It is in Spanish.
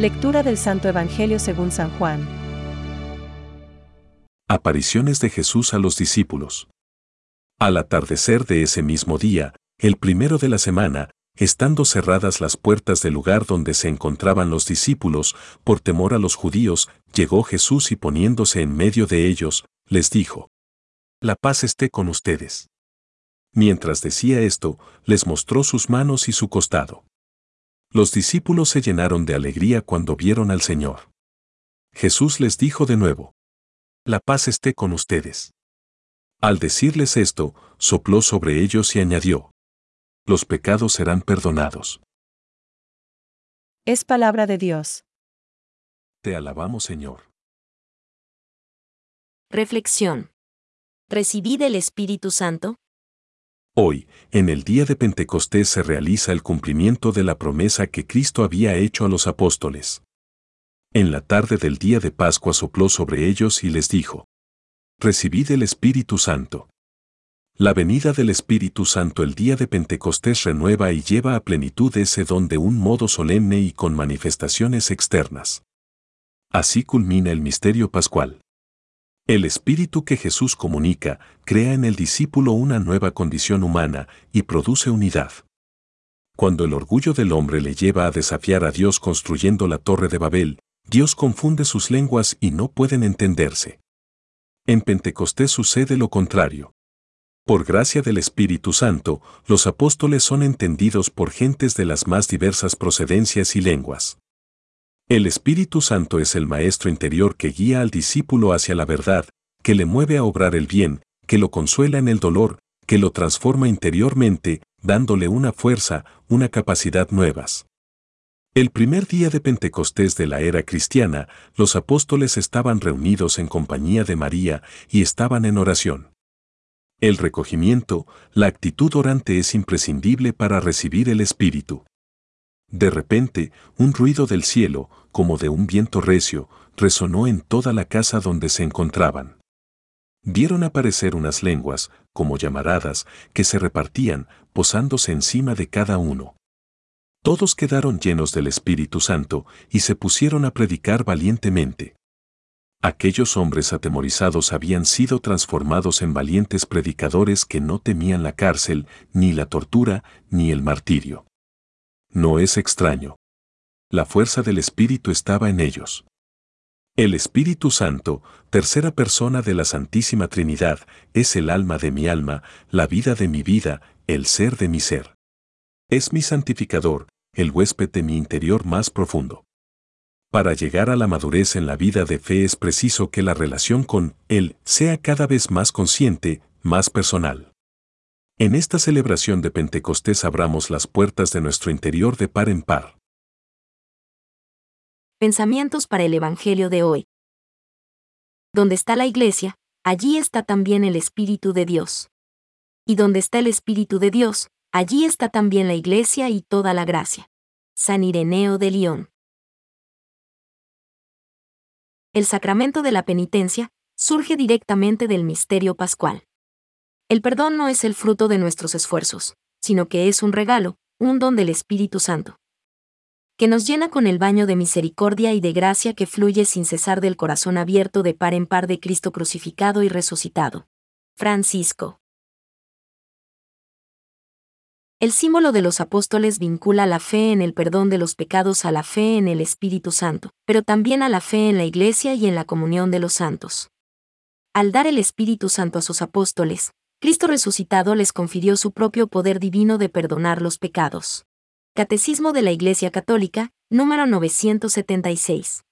Lectura del Santo Evangelio según San Juan. Apariciones de Jesús a los discípulos. Al atardecer de ese mismo día, el primero de la semana, estando cerradas las puertas del lugar donde se encontraban los discípulos, por temor a los judíos, llegó Jesús y poniéndose en medio de ellos, les dijo, La paz esté con ustedes. Mientras decía esto, les mostró sus manos y su costado. Los discípulos se llenaron de alegría cuando vieron al Señor. Jesús les dijo de nuevo, La paz esté con ustedes. Al decirles esto, sopló sobre ellos y añadió, Los pecados serán perdonados. Es palabra de Dios. Te alabamos, Señor. Reflexión. ¿Recibí del Espíritu Santo? Hoy, en el día de Pentecostés se realiza el cumplimiento de la promesa que Cristo había hecho a los apóstoles. En la tarde del día de Pascua sopló sobre ellos y les dijo, Recibid el Espíritu Santo. La venida del Espíritu Santo el día de Pentecostés renueva y lleva a plenitud ese don de un modo solemne y con manifestaciones externas. Así culmina el misterio pascual. El espíritu que Jesús comunica crea en el discípulo una nueva condición humana y produce unidad. Cuando el orgullo del hombre le lleva a desafiar a Dios construyendo la torre de Babel, Dios confunde sus lenguas y no pueden entenderse. En Pentecostés sucede lo contrario. Por gracia del Espíritu Santo, los apóstoles son entendidos por gentes de las más diversas procedencias y lenguas. El Espíritu Santo es el Maestro interior que guía al discípulo hacia la verdad, que le mueve a obrar el bien, que lo consuela en el dolor, que lo transforma interiormente, dándole una fuerza, una capacidad nuevas. El primer día de Pentecostés de la era cristiana, los apóstoles estaban reunidos en compañía de María y estaban en oración. El recogimiento, la actitud orante es imprescindible para recibir el Espíritu. De repente, un ruido del cielo, como de un viento recio, resonó en toda la casa donde se encontraban. Vieron aparecer unas lenguas, como llamaradas, que se repartían, posándose encima de cada uno. Todos quedaron llenos del Espíritu Santo y se pusieron a predicar valientemente. Aquellos hombres atemorizados habían sido transformados en valientes predicadores que no temían la cárcel, ni la tortura, ni el martirio. No es extraño. La fuerza del Espíritu estaba en ellos. El Espíritu Santo, tercera persona de la Santísima Trinidad, es el alma de mi alma, la vida de mi vida, el ser de mi ser. Es mi santificador, el huésped de mi interior más profundo. Para llegar a la madurez en la vida de fe es preciso que la relación con Él sea cada vez más consciente, más personal. En esta celebración de Pentecostés abramos las puertas de nuestro interior de par en par. Pensamientos para el Evangelio de hoy. Donde está la iglesia, allí está también el Espíritu de Dios. Y donde está el Espíritu de Dios, allí está también la iglesia y toda la gracia. San Ireneo de León. El sacramento de la penitencia surge directamente del misterio pascual. El perdón no es el fruto de nuestros esfuerzos, sino que es un regalo, un don del Espíritu Santo, que nos llena con el baño de misericordia y de gracia que fluye sin cesar del corazón abierto de par en par de Cristo crucificado y resucitado. Francisco. El símbolo de los apóstoles vincula la fe en el perdón de los pecados a la fe en el Espíritu Santo, pero también a la fe en la Iglesia y en la comunión de los santos. Al dar el Espíritu Santo a sus apóstoles, Cristo resucitado les confirió su propio poder divino de perdonar los pecados. Catecismo de la Iglesia Católica, número 976.